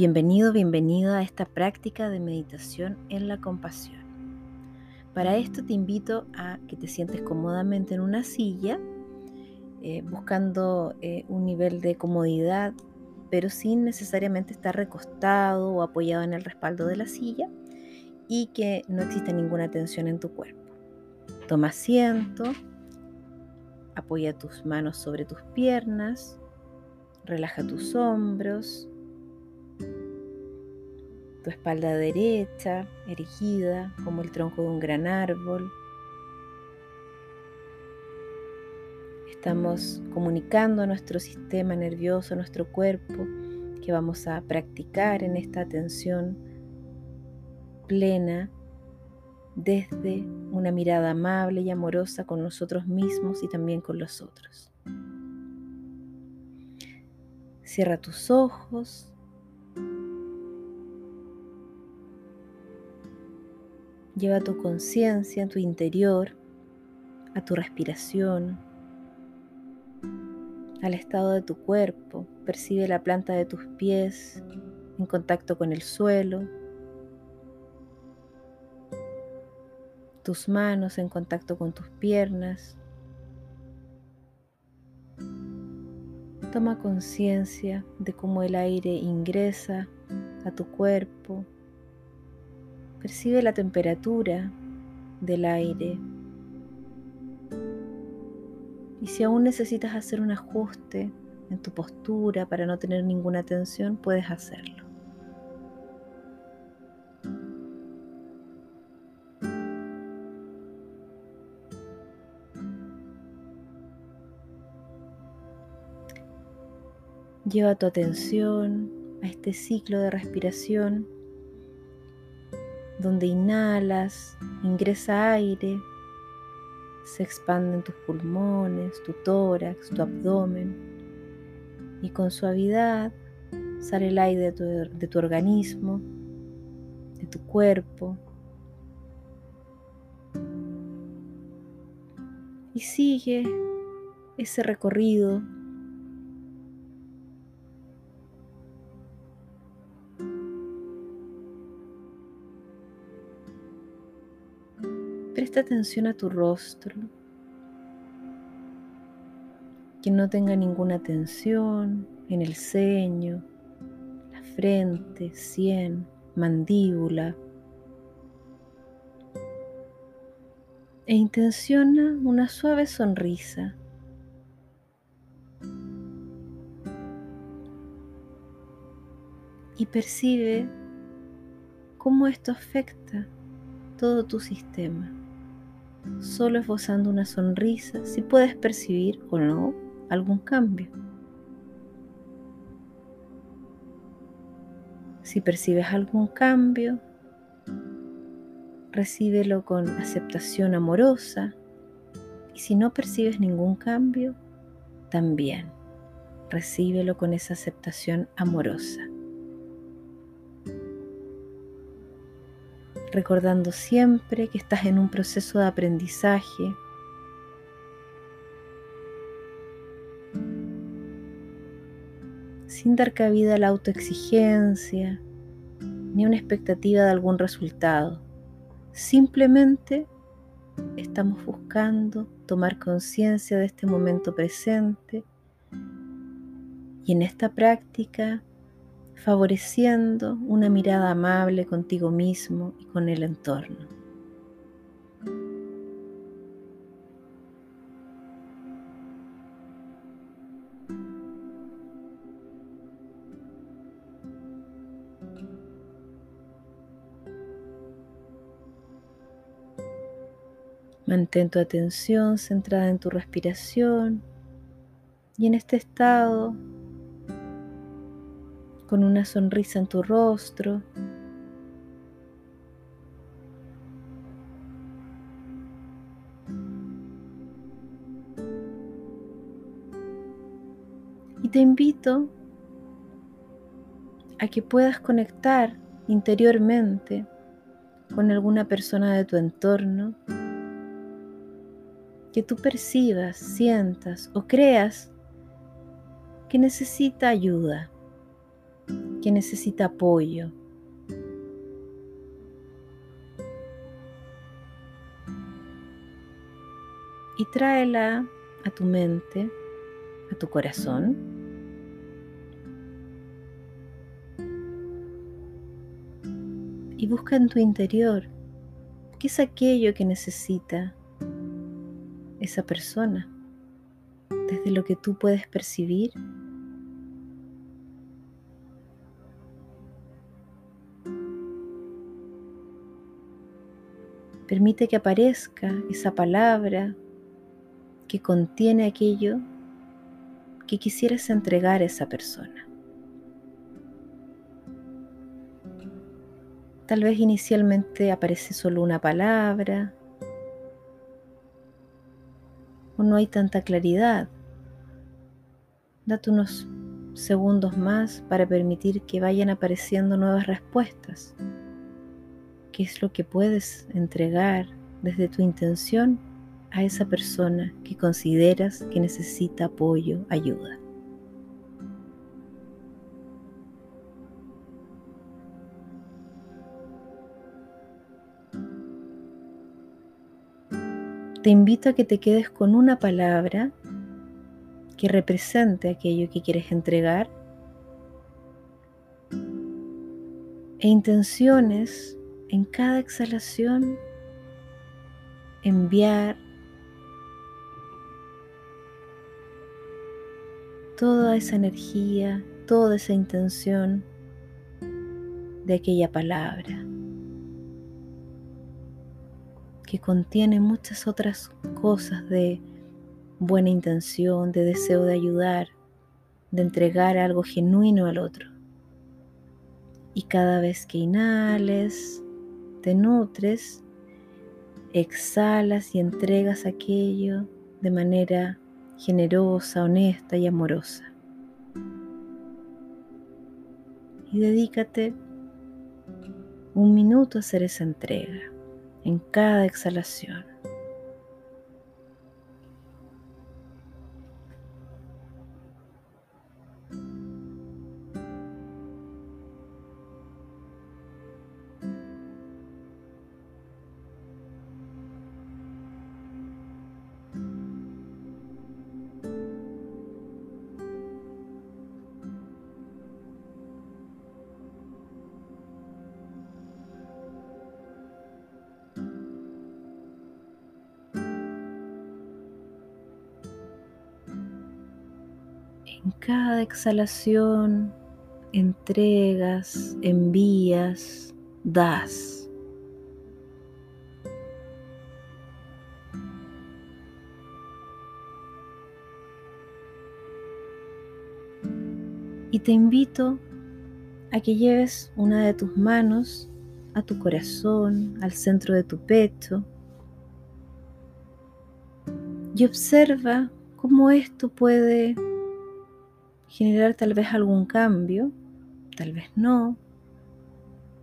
Bienvenido, bienvenida a esta práctica de meditación en la compasión. Para esto te invito a que te sientes cómodamente en una silla, eh, buscando eh, un nivel de comodidad, pero sin necesariamente estar recostado o apoyado en el respaldo de la silla y que no exista ninguna tensión en tu cuerpo. Toma asiento, apoya tus manos sobre tus piernas, relaja tus hombros tu espalda derecha, erigida como el tronco de un gran árbol. Estamos comunicando a nuestro sistema nervioso, a nuestro cuerpo, que vamos a practicar en esta atención plena desde una mirada amable y amorosa con nosotros mismos y también con los otros. Cierra tus ojos Lleva tu conciencia en tu interior, a tu respiración, al estado de tu cuerpo. Percibe la planta de tus pies en contacto con el suelo, tus manos en contacto con tus piernas. Toma conciencia de cómo el aire ingresa a tu cuerpo Percibe la temperatura del aire. Y si aún necesitas hacer un ajuste en tu postura para no tener ninguna tensión, puedes hacerlo. Lleva tu atención a este ciclo de respiración donde inhalas, ingresa aire, se expanden tus pulmones, tu tórax, tu abdomen y con suavidad sale el aire de tu, de tu organismo, de tu cuerpo. Y sigue ese recorrido Presta atención a tu rostro, que no tenga ninguna tensión en el ceño, la frente, sien, mandíbula. E intenciona una suave sonrisa. Y percibe cómo esto afecta todo tu sistema solo esbozando una sonrisa, si puedes percibir o no algún cambio. Si percibes algún cambio, recíbelo con aceptación amorosa y si no percibes ningún cambio, también recíbelo con esa aceptación amorosa. Recordando siempre que estás en un proceso de aprendizaje. sin dar cabida a la autoexigencia ni una expectativa de algún resultado. Simplemente estamos buscando tomar conciencia de este momento presente y en esta práctica favoreciendo una mirada amable contigo mismo y con el entorno. Mantén tu atención centrada en tu respiración y en este estado con una sonrisa en tu rostro. Y te invito a que puedas conectar interiormente con alguna persona de tu entorno que tú percibas, sientas o creas que necesita ayuda que necesita apoyo. Y tráela a tu mente, a tu corazón. Y busca en tu interior qué es aquello que necesita esa persona, desde lo que tú puedes percibir Permite que aparezca esa palabra que contiene aquello que quisieras entregar a esa persona. Tal vez inicialmente aparece solo una palabra o no hay tanta claridad. Date unos segundos más para permitir que vayan apareciendo nuevas respuestas qué es lo que puedes entregar desde tu intención a esa persona que consideras que necesita apoyo, ayuda. Te invito a que te quedes con una palabra que represente aquello que quieres entregar e intenciones en cada exhalación enviar toda esa energía, toda esa intención de aquella palabra que contiene muchas otras cosas de buena intención, de deseo de ayudar, de entregar algo genuino al otro. Y cada vez que inhales, te nutres, exhalas y entregas aquello de manera generosa, honesta y amorosa. Y dedícate un minuto a hacer esa entrega en cada exhalación. En cada exhalación entregas, envías, das. Y te invito a que lleves una de tus manos a tu corazón, al centro de tu pecho, y observa cómo esto puede generar tal vez algún cambio, tal vez no.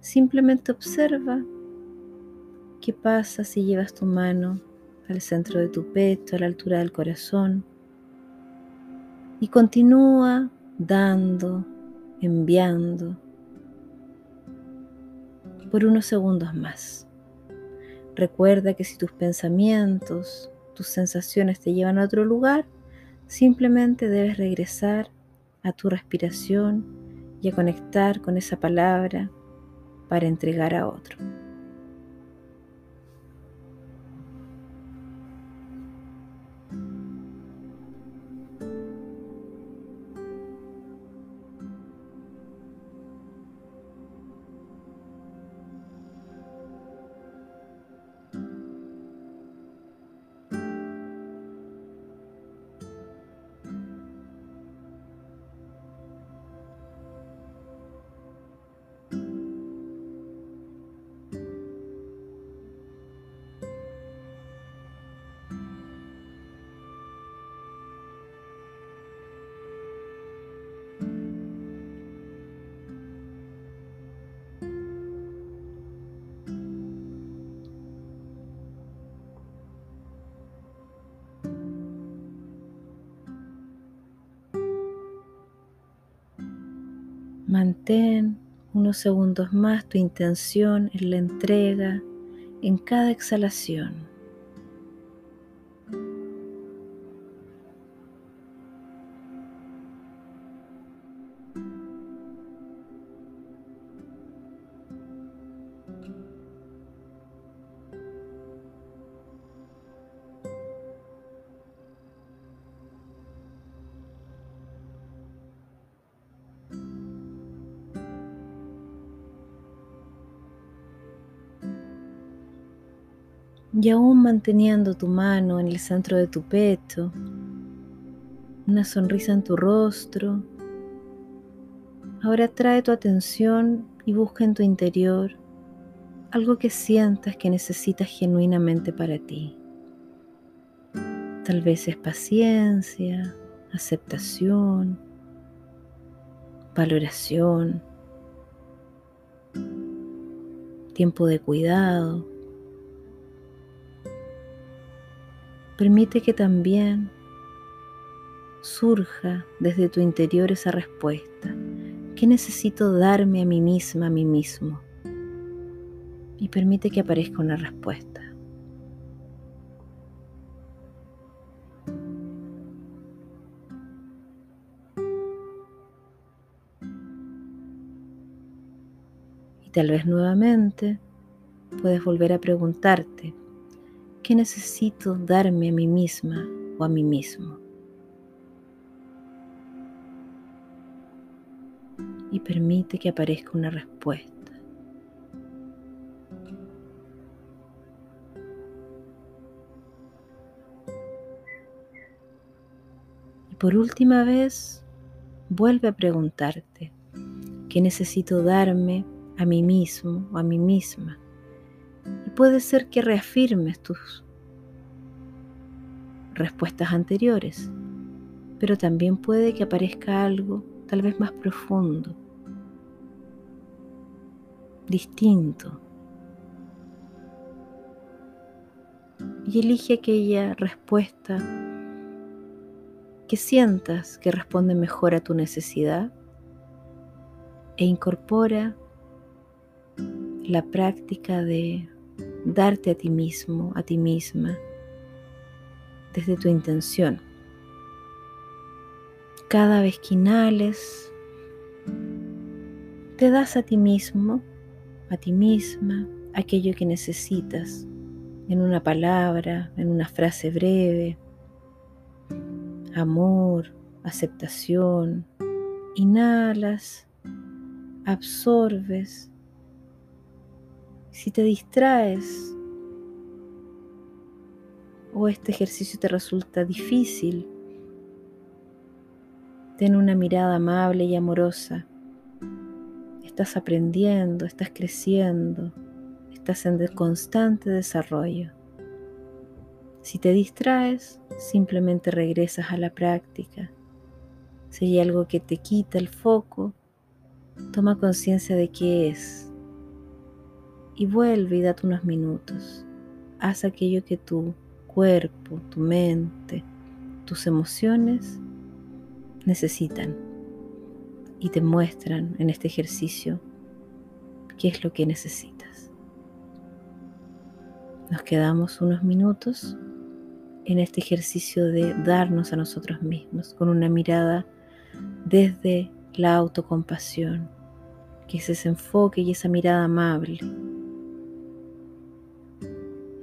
Simplemente observa qué pasa si llevas tu mano al centro de tu pecho, a la altura del corazón, y continúa dando, enviando por unos segundos más. Recuerda que si tus pensamientos, tus sensaciones te llevan a otro lugar, simplemente debes regresar a tu respiración y a conectar con esa palabra para entregar a otro. Mantén unos segundos más tu intención en la entrega en cada exhalación. Y aún manteniendo tu mano en el centro de tu pecho, una sonrisa en tu rostro, ahora trae tu atención y busca en tu interior algo que sientas que necesitas genuinamente para ti. Tal vez es paciencia, aceptación, valoración, tiempo de cuidado. Permite que también surja desde tu interior esa respuesta. ¿Qué necesito darme a mí misma, a mí mismo? Y permite que aparezca una respuesta. Y tal vez nuevamente puedes volver a preguntarte, ¿Qué necesito darme a mí misma o a mí mismo? Y permite que aparezca una respuesta. Y por última vez, vuelve a preguntarte, ¿qué necesito darme a mí mismo o a mí misma? Y puede ser que reafirmes tus respuestas anteriores, pero también puede que aparezca algo tal vez más profundo, distinto. Y elige aquella respuesta que sientas que responde mejor a tu necesidad e incorpora la práctica de darte a ti mismo, a ti misma, desde tu intención. Cada vez que inhales, te das a ti mismo, a ti misma, aquello que necesitas, en una palabra, en una frase breve, amor, aceptación. Inhalas, absorbes si te distraes o este ejercicio te resulta difícil, ten una mirada amable y amorosa. Estás aprendiendo, estás creciendo, estás en constante desarrollo. Si te distraes, simplemente regresas a la práctica. Si hay algo que te quita el foco, toma conciencia de qué es y vuelve y date unos minutos. Haz aquello que tu cuerpo, tu mente, tus emociones necesitan y te muestran en este ejercicio qué es lo que necesitas. Nos quedamos unos minutos en este ejercicio de darnos a nosotros mismos con una mirada desde la autocompasión, que es ese enfoque y esa mirada amable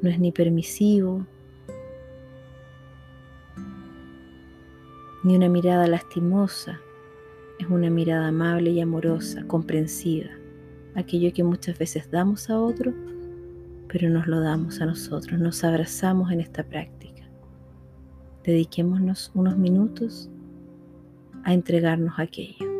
no es ni permisivo, ni una mirada lastimosa, es una mirada amable y amorosa, comprensiva, aquello que muchas veces damos a otro, pero nos lo damos a nosotros, nos abrazamos en esta práctica. Dediquémonos unos minutos a entregarnos aquello.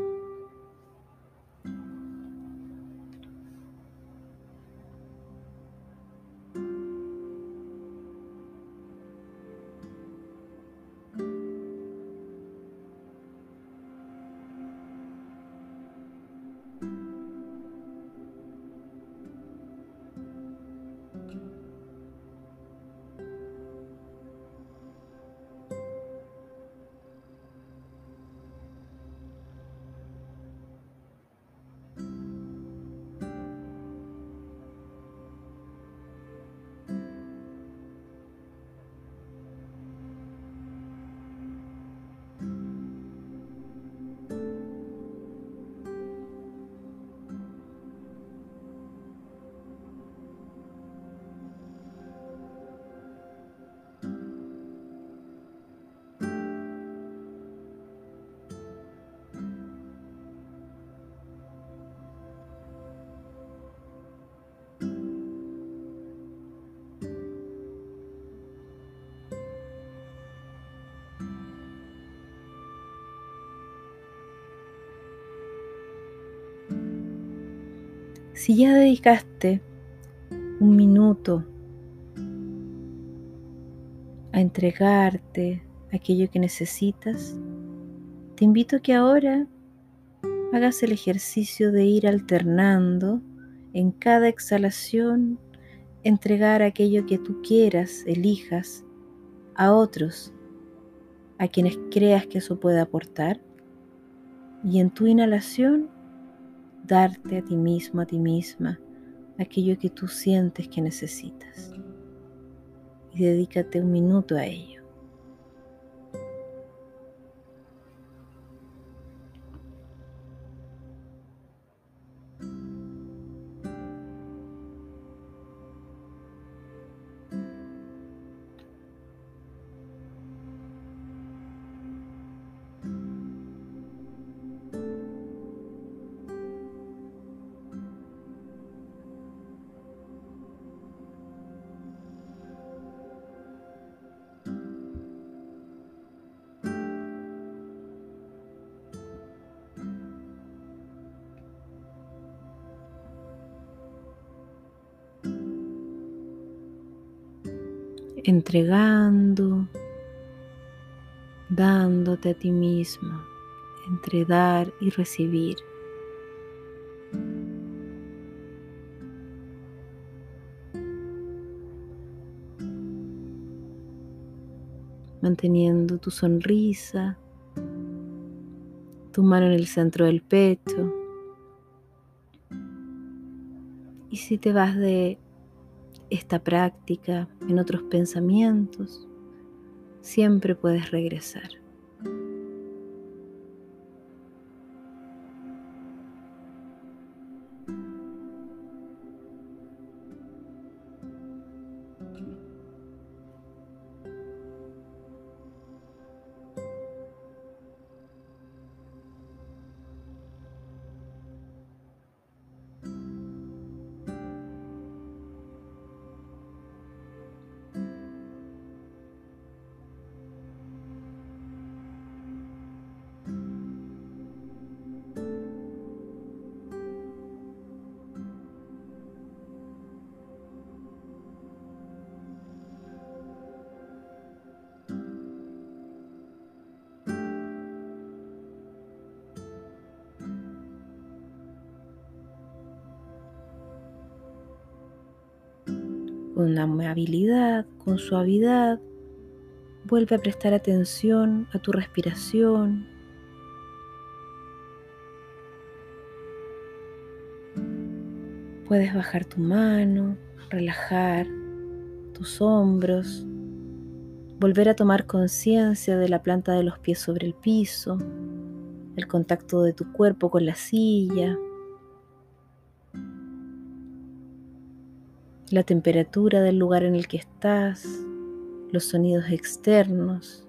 Si ya dedicaste un minuto a entregarte aquello que necesitas, te invito a que ahora hagas el ejercicio de ir alternando en cada exhalación, entregar aquello que tú quieras, elijas, a otros, a quienes creas que eso puede aportar, y en tu inhalación, darte a ti mismo, a ti misma, aquello que tú sientes que necesitas. Y dedícate un minuto a ello. Entregando, dándote a ti mismo, entre dar y recibir. Manteniendo tu sonrisa, tu mano en el centro del pecho. Y si te vas de esta práctica, en otros pensamientos, siempre puedes regresar. Con amabilidad, con suavidad. Vuelve a prestar atención a tu respiración. Puedes bajar tu mano, relajar tus hombros, volver a tomar conciencia de la planta de los pies sobre el piso, el contacto de tu cuerpo con la silla, la temperatura del lugar en el que estás, los sonidos externos,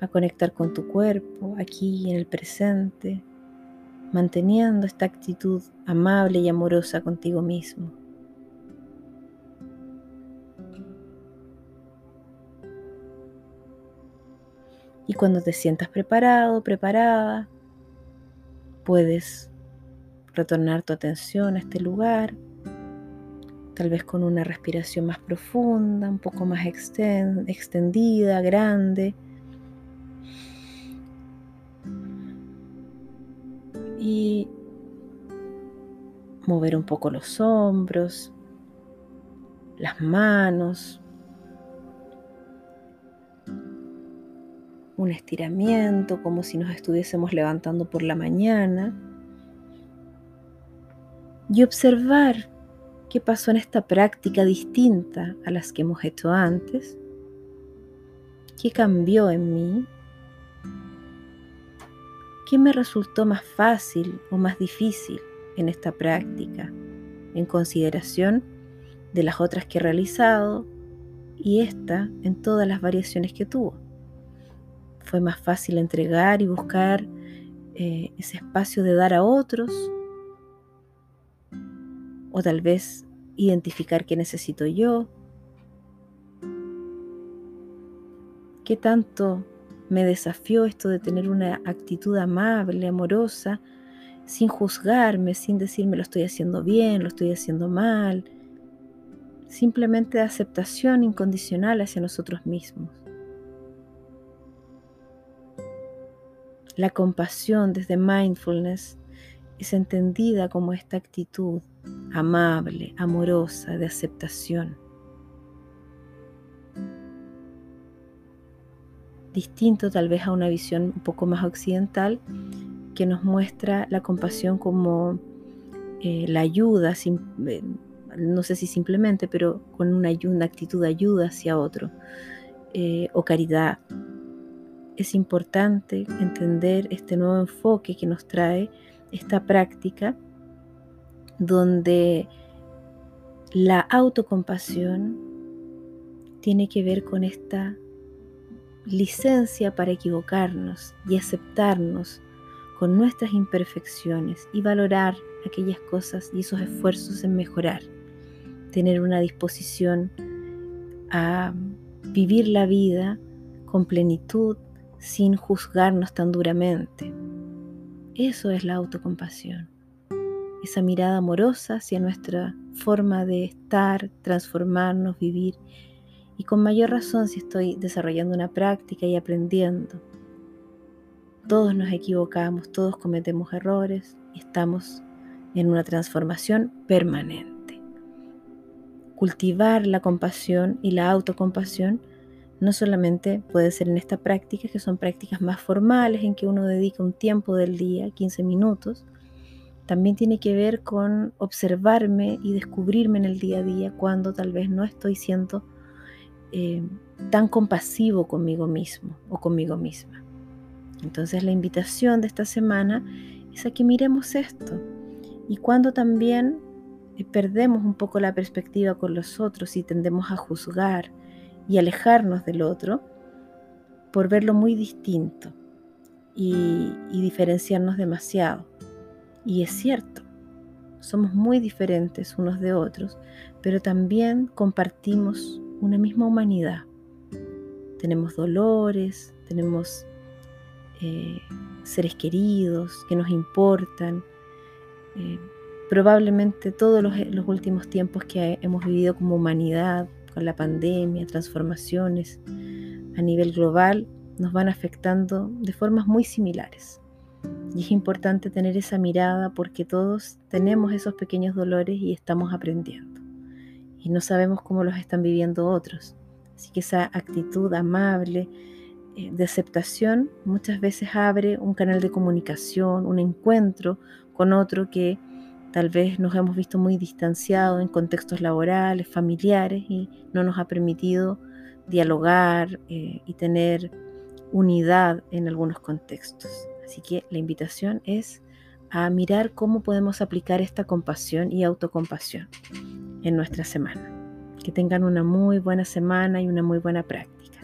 a conectar con tu cuerpo aquí en el presente, manteniendo esta actitud amable y amorosa contigo mismo. Y cuando te sientas preparado, preparada, puedes retornar tu atención a este lugar tal vez con una respiración más profunda, un poco más extendida, grande. Y mover un poco los hombros, las manos, un estiramiento como si nos estuviésemos levantando por la mañana y observar qué pasó en esta práctica distinta a las que hemos hecho antes, qué cambió en mí, qué me resultó más fácil o más difícil en esta práctica, en consideración de las otras que he realizado y esta en todas las variaciones que tuvo. Fue más fácil entregar y buscar eh, ese espacio de dar a otros o tal vez identificar qué necesito yo, qué tanto me desafió esto de tener una actitud amable, amorosa sin juzgarme, sin decirme lo estoy haciendo bien, lo estoy haciendo mal, simplemente de aceptación incondicional hacia nosotros mismos. La compasión desde mindfulness es entendida como esta actitud amable, amorosa, de aceptación. Distinto tal vez a una visión un poco más occidental que nos muestra la compasión como eh, la ayuda, eh, no sé si simplemente, pero con una, una actitud de ayuda hacia otro, eh, o caridad. Es importante entender este nuevo enfoque que nos trae esta práctica donde la autocompasión tiene que ver con esta licencia para equivocarnos y aceptarnos con nuestras imperfecciones y valorar aquellas cosas y esos esfuerzos en mejorar. Tener una disposición a vivir la vida con plenitud sin juzgarnos tan duramente. Eso es la autocompasión. Esa mirada amorosa hacia nuestra forma de estar, transformarnos, vivir. Y con mayor razón si estoy desarrollando una práctica y aprendiendo todos nos equivocamos, todos cometemos errores y estamos en una transformación permanente. Cultivar la compasión y la autocompasión no solamente puede ser en esta práctica, que son prácticas más formales en que uno dedica un tiempo del día, 15 minutos, también tiene que ver con observarme y descubrirme en el día a día cuando tal vez no estoy siendo eh, tan compasivo conmigo mismo o conmigo misma. Entonces la invitación de esta semana es a que miremos esto y cuando también eh, perdemos un poco la perspectiva con los otros y tendemos a juzgar y alejarnos del otro por verlo muy distinto y, diferenciarnos demasiado. Y es cierto, somos muy diferentes unos de otros, pero también compartimos una misma humanidad. Tenemos dolores, tenemos eh, seres queridos que nos importan. Eh, probablemente todos los, últimos tiempos que hemos vivido como humanidad, con la pandemia, transformaciones a nivel global, nos van afectando de formas muy similares. Y es importante tener esa mirada porque todos tenemos esos pequeños dolores y estamos aprendiendo. Y no sabemos cómo los están viviendo otros. Así que esa actitud amable, eh, de aceptación muchas veces abre un canal de comunicación, un encuentro con otro que tal vez nos hemos visto muy distanciados en contextos laborales, familiares y no nos ha permitido dialogar eh, y tener unidad en algunos contextos. Así que la invitación es a mirar cómo podemos aplicar esta compasión y autocompasión en nuestra semana. Que tengan una muy buena semana y una muy buena práctica.